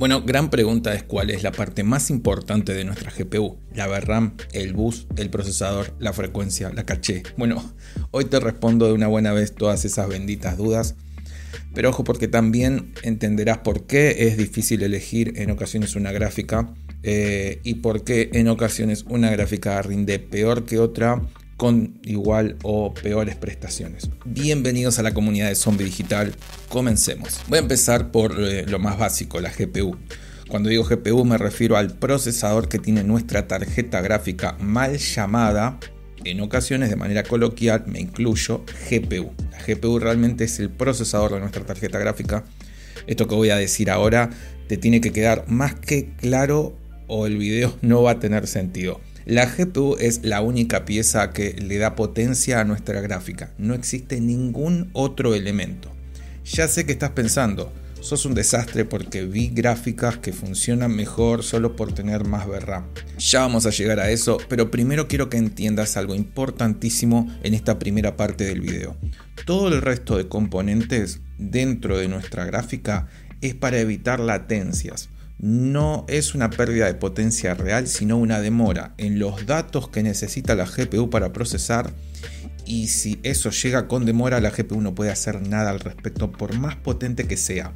Bueno, gran pregunta es cuál es la parte más importante de nuestra GPU. La VRAM, el bus, el procesador, la frecuencia, la caché. Bueno, hoy te respondo de una buena vez todas esas benditas dudas. Pero ojo porque también entenderás por qué es difícil elegir en ocasiones una gráfica eh, y por qué en ocasiones una gráfica rinde peor que otra con igual o peores prestaciones. Bienvenidos a la comunidad de Zombie Digital. Comencemos. Voy a empezar por eh, lo más básico, la GPU. Cuando digo GPU me refiero al procesador que tiene nuestra tarjeta gráfica mal llamada, en ocasiones de manera coloquial me incluyo GPU. La GPU realmente es el procesador de nuestra tarjeta gráfica. Esto que voy a decir ahora te tiene que quedar más que claro o el video no va a tener sentido. La GPU es la única pieza que le da potencia a nuestra gráfica. No existe ningún otro elemento. Ya sé que estás pensando, sos un desastre porque vi gráficas que funcionan mejor solo por tener más VRAM. Ya vamos a llegar a eso, pero primero quiero que entiendas algo importantísimo en esta primera parte del video. Todo el resto de componentes dentro de nuestra gráfica es para evitar latencias no es una pérdida de potencia real, sino una demora en los datos que necesita la GPU para procesar. Y si eso llega con demora, la GPU no puede hacer nada al respecto, por más potente que sea.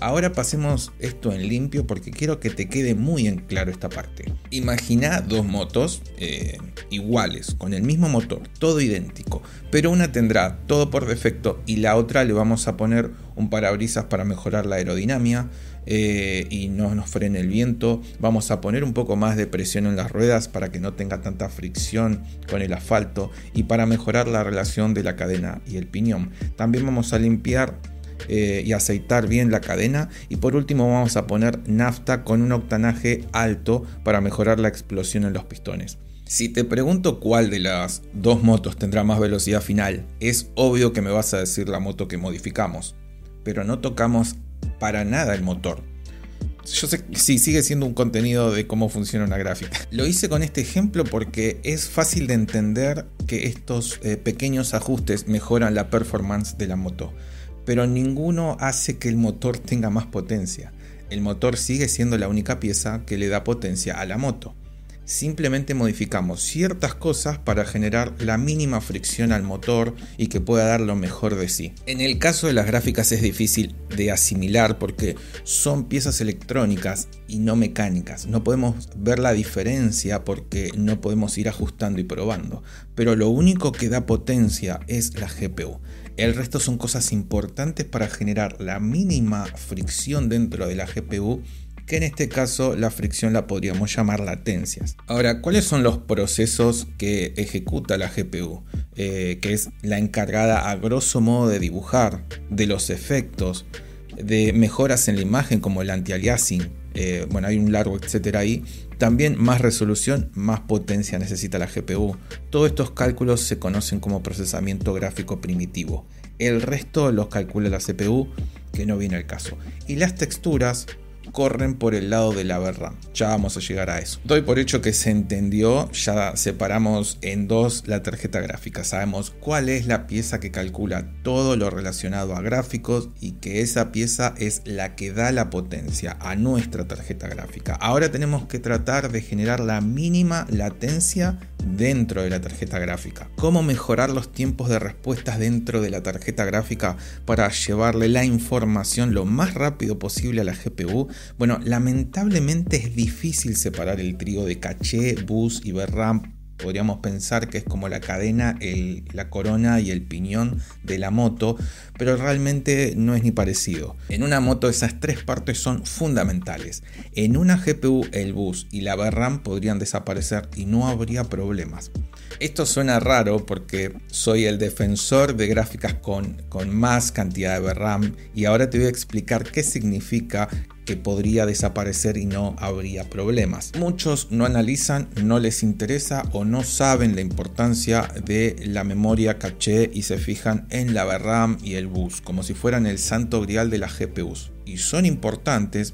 Ahora pasemos esto en limpio porque quiero que te quede muy en claro esta parte. Imagina dos motos eh, iguales, con el mismo motor, todo idéntico, pero una tendrá todo por defecto y la otra le vamos a poner un parabrisas para mejorar la aerodinámica, eh, y no nos frene el viento. Vamos a poner un poco más de presión en las ruedas para que no tenga tanta fricción con el asfalto y para mejorar la relación de la cadena y el piñón. También vamos a limpiar eh, y aceitar bien la cadena y por último vamos a poner nafta con un octanaje alto para mejorar la explosión en los pistones. Si te pregunto cuál de las dos motos tendrá más velocidad final, es obvio que me vas a decir la moto que modificamos, pero no tocamos para nada el motor. Yo sé que sí, sigue siendo un contenido de cómo funciona una gráfica. Lo hice con este ejemplo porque es fácil de entender que estos eh, pequeños ajustes mejoran la performance de la moto, pero ninguno hace que el motor tenga más potencia. El motor sigue siendo la única pieza que le da potencia a la moto simplemente modificamos ciertas cosas para generar la mínima fricción al motor y que pueda dar lo mejor de sí. En el caso de las gráficas es difícil de asimilar porque son piezas electrónicas y no mecánicas. No podemos ver la diferencia porque no podemos ir ajustando y probando. Pero lo único que da potencia es la GPU. El resto son cosas importantes para generar la mínima fricción dentro de la GPU que en este caso la fricción la podríamos llamar latencias. Ahora, ¿cuáles son los procesos que ejecuta la GPU? Eh, que es la encargada a grosso modo de dibujar, de los efectos, de mejoras en la imagen como el anti-aliasing, eh, bueno, hay un largo etcétera ahí. También más resolución, más potencia necesita la GPU. Todos estos cálculos se conocen como procesamiento gráfico primitivo. El resto los calcula la CPU, que no viene al caso. Y las texturas corren por el lado de la VRAM. Ya vamos a llegar a eso. Doy por hecho que se entendió, ya separamos en dos la tarjeta gráfica. Sabemos cuál es la pieza que calcula todo lo relacionado a gráficos y que esa pieza es la que da la potencia a nuestra tarjeta gráfica. Ahora tenemos que tratar de generar la mínima latencia dentro de la tarjeta gráfica. Cómo mejorar los tiempos de respuestas dentro de la tarjeta gráfica para llevarle la información lo más rápido posible a la GPU bueno, lamentablemente es difícil separar el trío de caché, bus y VRAM. Podríamos pensar que es como la cadena, la corona y el piñón de la moto, pero realmente no es ni parecido. En una moto esas tres partes son fundamentales. En una GPU el bus y la VRAM podrían desaparecer y no habría problemas. Esto suena raro porque soy el defensor de gráficas con, más cantidad de VRAM y ahora te voy a explicar qué significa que podría desaparecer y no habría problemas. Muchos no analizan, no les interesa o no saben la importancia de la memoria caché y se fijan en la VRAM y el bus como si fueran el santo grial de las GPUs. Y son importantes,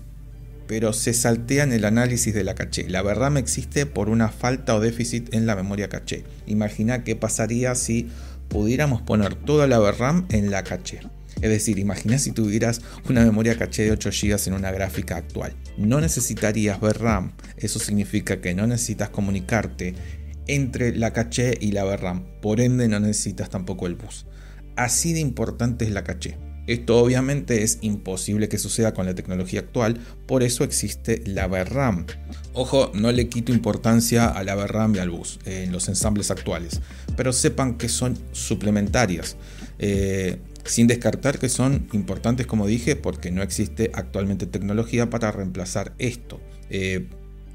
pero se saltean el análisis de la caché. La VRAM existe por una falta o déficit en la memoria caché. Imagina qué pasaría si pudiéramos poner toda la VRAM en la caché. Es decir, imagina si tuvieras una memoria caché de 8 GB en una gráfica actual. No necesitarías VRAM, eso significa que no necesitas comunicarte entre la caché y la VRAM, por ende no necesitas tampoco el bus. Así de importante es la caché. Esto obviamente es imposible que suceda con la tecnología actual, por eso existe la VRAM. Ojo, no le quito importancia a la VRAM y al bus en los ensambles actuales, pero sepan que son suplementarias. Eh, sin descartar que son importantes como dije porque no existe actualmente tecnología para reemplazar esto. Eh,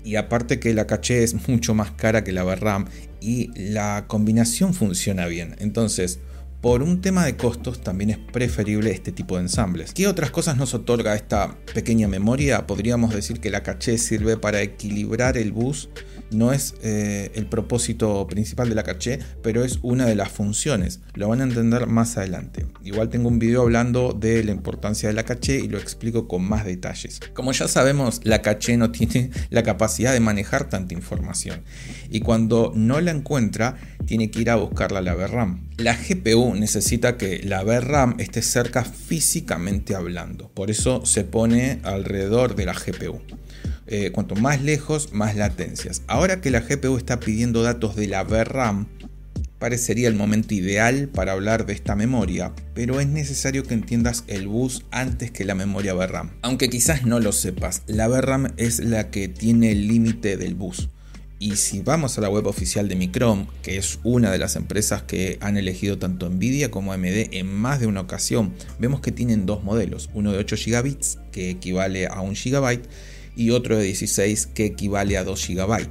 y aparte que la caché es mucho más cara que la VRAM y la combinación funciona bien. Entonces, por un tema de costos también es preferible este tipo de ensambles. ¿Qué otras cosas nos otorga esta pequeña memoria? Podríamos decir que la caché sirve para equilibrar el bus. No es eh, el propósito principal de la caché, pero es una de las funciones. Lo van a entender más adelante. Igual tengo un video hablando de la importancia de la caché y lo explico con más detalles. Como ya sabemos, la caché no tiene la capacidad de manejar tanta información. Y cuando no la encuentra, tiene que ir a buscarla la VRAM. La GPU necesita que la VRAM esté cerca físicamente hablando, por eso se pone alrededor de la GPU. Eh, cuanto más lejos, más latencias. Ahora que la GPU está pidiendo datos de la VRAM, parecería el momento ideal para hablar de esta memoria, pero es necesario que entiendas el bus antes que la memoria VRAM. Aunque quizás no lo sepas, la VRAM es la que tiene el límite del bus. Y si vamos a la web oficial de Micron, que es una de las empresas que han elegido tanto Nvidia como AMD en más de una ocasión, vemos que tienen dos modelos, uno de 8 gigabits que equivale a 1 GB y otro de 16 que equivale a 2 GB.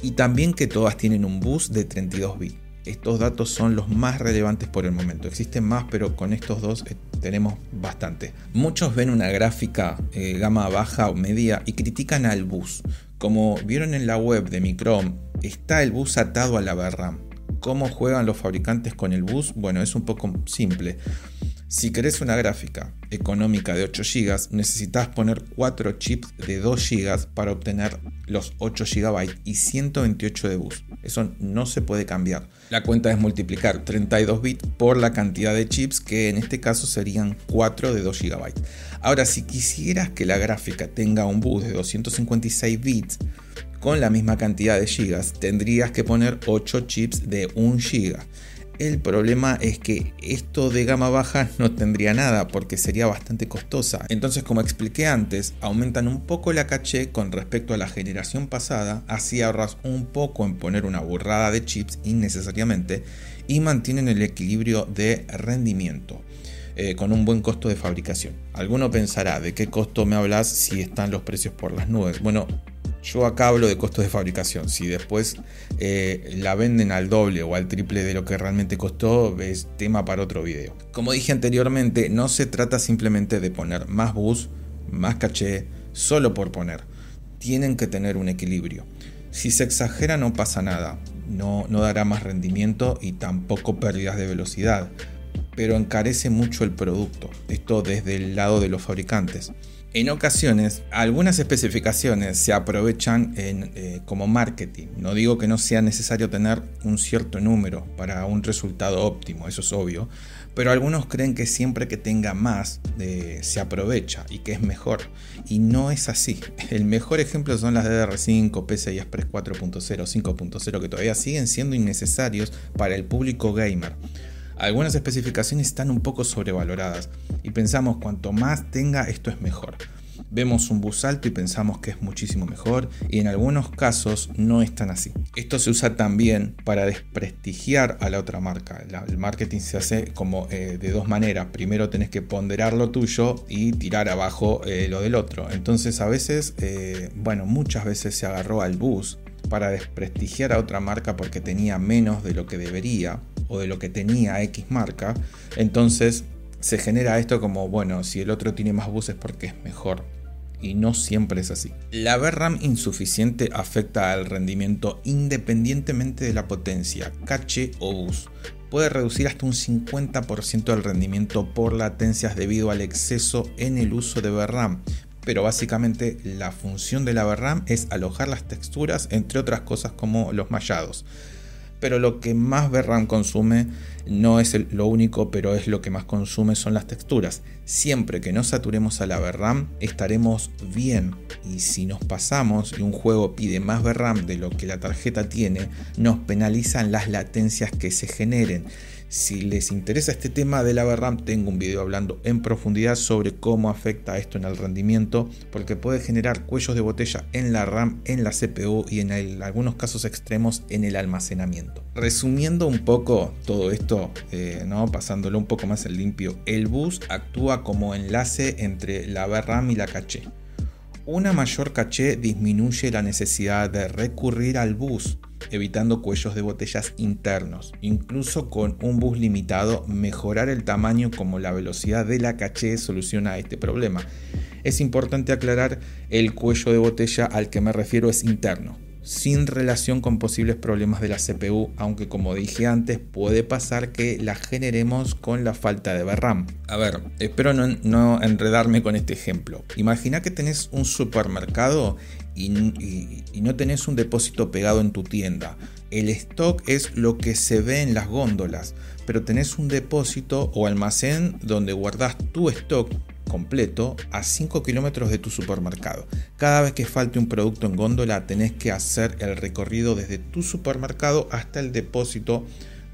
Y también que todas tienen un bus de 32 bits. Estos datos son los más relevantes por el momento. Existen más, pero con estos dos eh, tenemos bastante. Muchos ven una gráfica eh, gama baja o media y critican al bus. Como vieron en la web de Micron, está el bus atado a la VRAM. ¿Cómo juegan los fabricantes con el bus? Bueno, es un poco simple. Si querés una gráfica económica de 8 GB, necesitas poner 4 chips de 2 GB para obtener los 8 GB y 128 de bus. Eso no se puede cambiar. La cuenta es multiplicar 32 bits por la cantidad de chips que en este caso serían 4 de 2 GB. Ahora, si quisieras que la gráfica tenga un bus de 256 bits con la misma cantidad de gigas, tendrías que poner 8 chips de 1 GB. El problema es que esto de gama baja no tendría nada porque sería bastante costosa. Entonces, como expliqué antes, aumentan un poco la caché con respecto a la generación pasada, así ahorras un poco en poner una burrada de chips innecesariamente y mantienen el equilibrio de rendimiento. Eh, con un buen costo de fabricación. Alguno pensará, ¿de qué costo me hablas si están los precios por las nubes? Bueno, yo acá hablo de costos de fabricación. Si después eh, la venden al doble o al triple de lo que realmente costó, es tema para otro video. Como dije anteriormente, no se trata simplemente de poner más bus, más caché, solo por poner. Tienen que tener un equilibrio. Si se exagera no pasa nada, no, no dará más rendimiento y tampoco pérdidas de velocidad, pero encarece mucho el producto, esto desde el lado de los fabricantes. En ocasiones, algunas especificaciones se aprovechan eh, como marketing. No digo que no sea necesario tener un cierto número para un resultado óptimo, eso es obvio, pero algunos creen que siempre que tenga más eh, se aprovecha y que es mejor. Y no es así. El mejor ejemplo son las DDR5, PCI Express 4.0, 5.0 que todavía siguen siendo innecesarios para el público gamer. Algunas especificaciones están un poco sobrevaloradas y pensamos cuanto más tenga esto es mejor. Vemos un bus alto y pensamos que es muchísimo mejor y en algunos casos no es tan así. Esto se usa también para desprestigiar a la otra marca. el marketing se hace como eh, de dos maneras. Primero tenés que ponderar lo tuyo y tirar abajo eh, lo del otro. Entonces a veces, eh, bueno, muchas veces se agarró al bus para desprestigiar a otra marca porque tenía menos de lo que debería o de lo que tenía X marca, entonces se genera esto como, bueno, si el otro tiene más buses porque es mejor. Y no siempre es así. La VRAM insuficiente afecta al rendimiento independientemente de la potencia, cache o bus. Puede reducir hasta un 50% del rendimiento por latencias debido al exceso en el uso de VRAM, pero básicamente la función de la VRAM es alojar las texturas, entre otras cosas como los mallados. Pero lo que más VRAM consume no es lo único, pero es lo que más consume son las texturas. Siempre que no saturemos a la VRAM estaremos bien. Y si nos pasamos y un juego pide más VRAM de lo que la tarjeta tiene, nos penalizan las latencias que se generen. Si les interesa este tema de la VRAM, tengo un video hablando en profundidad sobre cómo afecta esto en el rendimiento, porque puede generar cuellos de botella en la RAM, en la CPU y en algunos casos extremos en el almacenamiento. Resumiendo un poco todo esto, eh, ¿no? pasándolo un poco más en limpio, el bus actúa como enlace entre la VRAM y la caché. Una mayor caché disminuye la necesidad de recurrir al bus evitando cuellos de botellas internos. Incluso con un bus limitado, mejorar el tamaño como la velocidad de la caché soluciona este problema. Es importante aclarar el cuello de botella al que me refiero es interno, sin relación con posibles problemas de la CPU, aunque como dije antes puede pasar que la generemos con la falta de VRAM. A ver, espero no, no enredarme con este ejemplo. Imagina que tenés un supermercado y, no tenés un depósito pegado en tu tienda. El stock es lo que se ve en las góndolas, pero tenés un depósito o almacén donde guardas tu stock completo a 5 kilómetros de tu supermercado. Cada vez que falte un producto en góndola tenés que hacer el recorrido desde tu supermercado hasta el depósito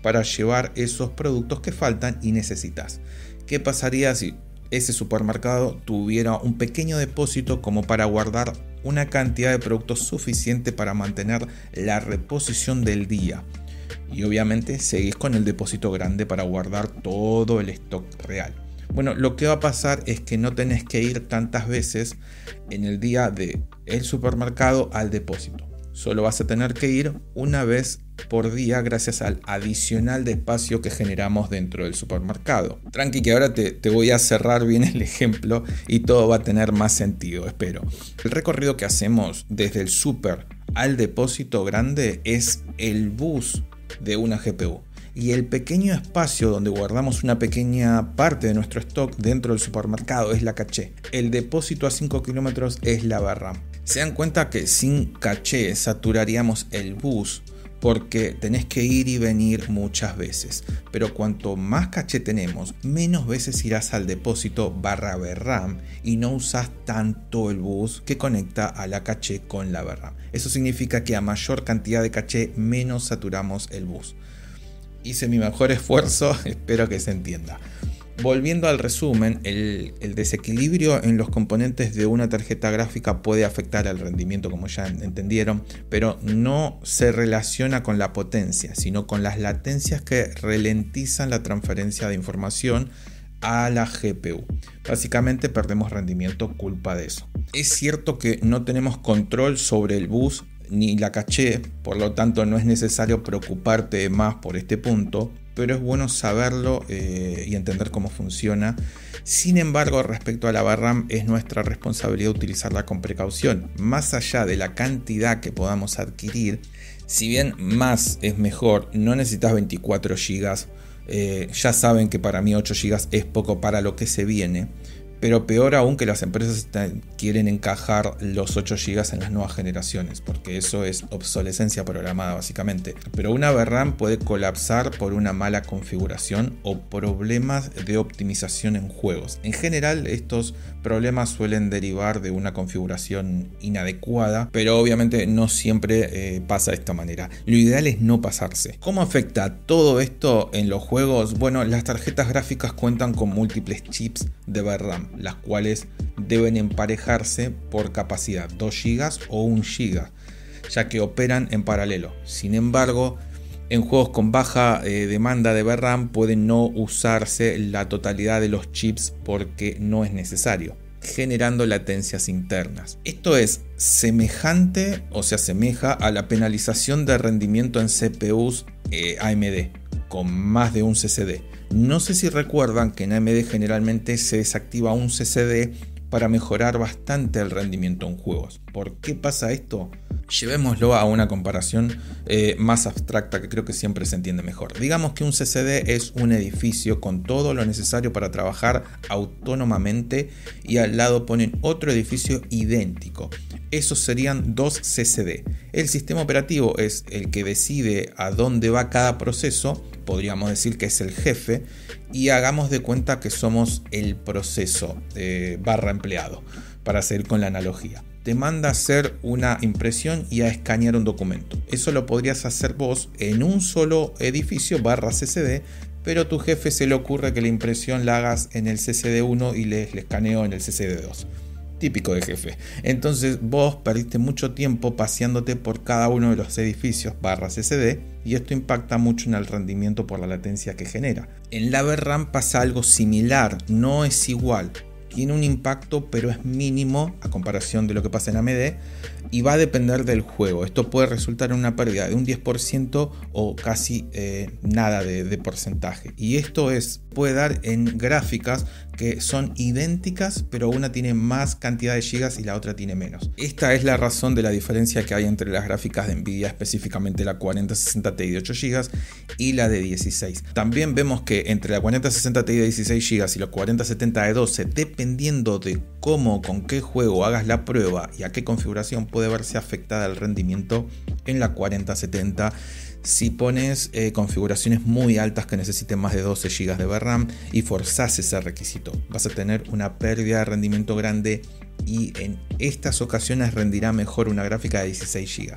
para llevar esos productos que faltan y necesitas. ¿Qué pasaría si ese supermercado tuviera un pequeño depósito como para guardar una cantidad de productos suficiente para mantener la reposición del día. Y obviamente seguís con el depósito grande para guardar todo el stock real. Bueno, lo que va a pasar es que no tenés que ir tantas veces en el día de el supermercado al depósito. Solo vas a tener que ir una vez por día gracias al adicional de espacio que generamos dentro del supermercado. Tranqui que ahora te, voy a cerrar bien el ejemplo y todo va a tener más sentido, espero. El recorrido que hacemos desde el super al depósito grande es el bus de una GPU. Y el pequeño espacio donde guardamos una pequeña parte de nuestro stock dentro del supermercado es la caché. El depósito a 5 kilómetros es la barra. Se dan cuenta que sin caché saturaríamos el bus porque tenés que ir y venir muchas veces. Pero cuanto más caché tenemos, menos veces irás al depósito barra VRAM y no usas tanto el bus que conecta a la caché con la VRAM. Eso significa que a mayor cantidad de caché, menos saturamos el bus. Hice mi mejor esfuerzo, espero que se entienda. Volviendo al resumen, el, desequilibrio en los componentes de una tarjeta gráfica puede afectar al rendimiento, como ya entendieron, pero no se relaciona con la potencia, sino con las latencias que ralentizan la transferencia de información a la GPU. Básicamente perdemos rendimiento culpa de eso. Es cierto que no tenemos control sobre el bus ni la caché, por lo tanto no es necesario preocuparte más por este punto, pero es bueno saberlo eh, y entender cómo funciona. Sin embargo, respecto a la VRAM, es nuestra responsabilidad utilizarla con precaución. Más allá de la cantidad que podamos adquirir, si bien más es mejor, no necesitas 24 GB. Eh, ya saben que para mí 8 GB es poco para lo que se viene pero peor aún que las empresas quieren encajar los 8 GB en las nuevas generaciones, porque eso es obsolescencia programada básicamente. Pero una VRAM puede colapsar por una mala configuración o problemas de optimización en juegos. En general estos problemas suelen derivar de una configuración inadecuada, pero obviamente no siempre eh, pasa de esta manera. Lo ideal es no pasarse. ¿Cómo afecta todo esto en los juegos? Bueno, las tarjetas gráficas cuentan con múltiples chips de VRAM las cuales deben emparejarse por capacidad 2 GB o 1 GB, ya que operan en paralelo. Sin embargo, en juegos con baja eh, demanda de VRAM pueden no usarse la totalidad de los chips porque no es necesario, generando latencias internas. Esto es semejante o se asemeja a la penalización de rendimiento en CPUs eh, AMD con más de un CCD. No sé si recuerdan que en AMD generalmente se desactiva un CCD para mejorar bastante el rendimiento en juegos. ¿Por qué pasa esto? Llevémoslo a una comparación eh, más abstracta que creo que siempre se entiende mejor. Digamos que un CCD es un edificio con todo lo necesario para trabajar autónomamente y al lado ponen otro edificio idéntico. Esos serían dos CCD. El sistema operativo es el que decide a dónde va cada proceso, podríamos decir que es el jefe, y hagamos de cuenta que somos el proceso eh, barra empleado, para seguir con la analogía te manda a hacer una impresión y a escanear un documento. Eso lo podrías hacer vos en un solo edificio barra CCD, pero tu jefe se le ocurre que la impresión la hagas en el CCD1 y le, escaneo en el CCD2. Típico de jefe. Entonces vos perdiste mucho tiempo paseándote por cada uno de los edificios barra CCD y esto impacta mucho en el rendimiento por la latencia que genera. En la VRAM pasa algo similar, no es igual tiene un impacto, pero es mínimo a comparación de lo que pasa en AMD y va a depender del juego. Esto puede resultar en una pérdida de un 10% o casi eh, nada de, de, porcentaje. Y esto es, puede dar en gráficas que son idénticas, pero una tiene más cantidad de gigas y la otra tiene menos. Esta es la razón de la diferencia que hay entre las gráficas de Nvidia, específicamente la 4060 Ti de 8 GB y la de 16. También vemos que entre la 4060 Ti de 16 GB y la 4070 de 12, dependiendo de cómo, con qué juego hagas la prueba y a qué configuración puede verse afectada el rendimiento en la 4070 si pones eh, configuraciones muy altas que necesiten más de 12 GB de VRAM y forzas ese requisito, vas a tener una pérdida de rendimiento grande y en estas ocasiones rendirá mejor una gráfica de 16 GB.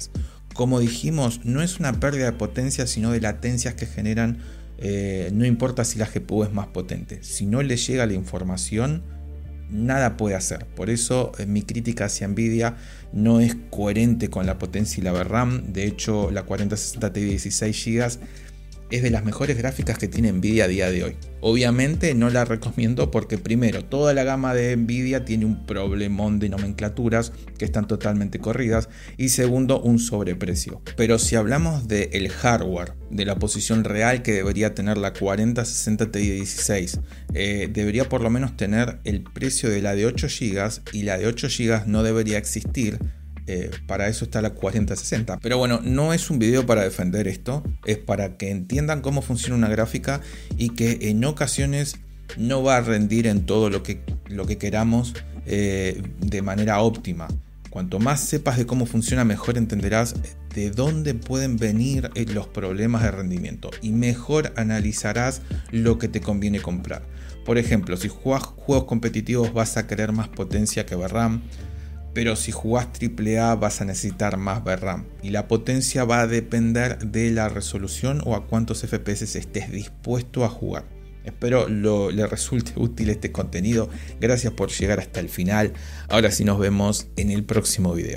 Como dijimos, no es una pérdida de potencia, sino de latencias que generan, eh, no importa si la GPU es más potente, si no le llega la información, nada puede hacer. Por eso eh, mi crítica hacia Nvidia no es coherente con la potencia y la VRAM. De hecho, la 4060 Ti de 16 GB es de las mejores gráficas que tiene Nvidia a día de hoy. Obviamente no la recomiendo porque primero, toda la gama de Nvidia tiene un problemón de nomenclaturas que están totalmente corridas y segundo, un sobreprecio. Pero si hablamos del hardware, de la posición real que debería tener la 4060 Ti 16, eh, debería por lo menos tener el precio de la de 8 GB y la de 8 GB no debería existir eh, para eso está la 4060. Pero bueno, no es un video para defender esto, es para que entiendan cómo funciona una gráfica y que en ocasiones no va a rendir en todo lo que, lo que queramos eh, de manera óptima. Cuanto más sepas de cómo funciona, mejor entenderás de dónde pueden venir eh, los problemas de rendimiento y mejor analizarás lo que te conviene comprar. Por ejemplo, si juegas juegos competitivos vas a querer más potencia que VRAM, pero si jugás AAA vas a necesitar más VRAM y la potencia va a depender de la resolución o a cuántos FPS estés dispuesto a jugar. Espero le resulte útil este contenido. Gracias por llegar hasta el final. Ahora sí nos vemos en el próximo video.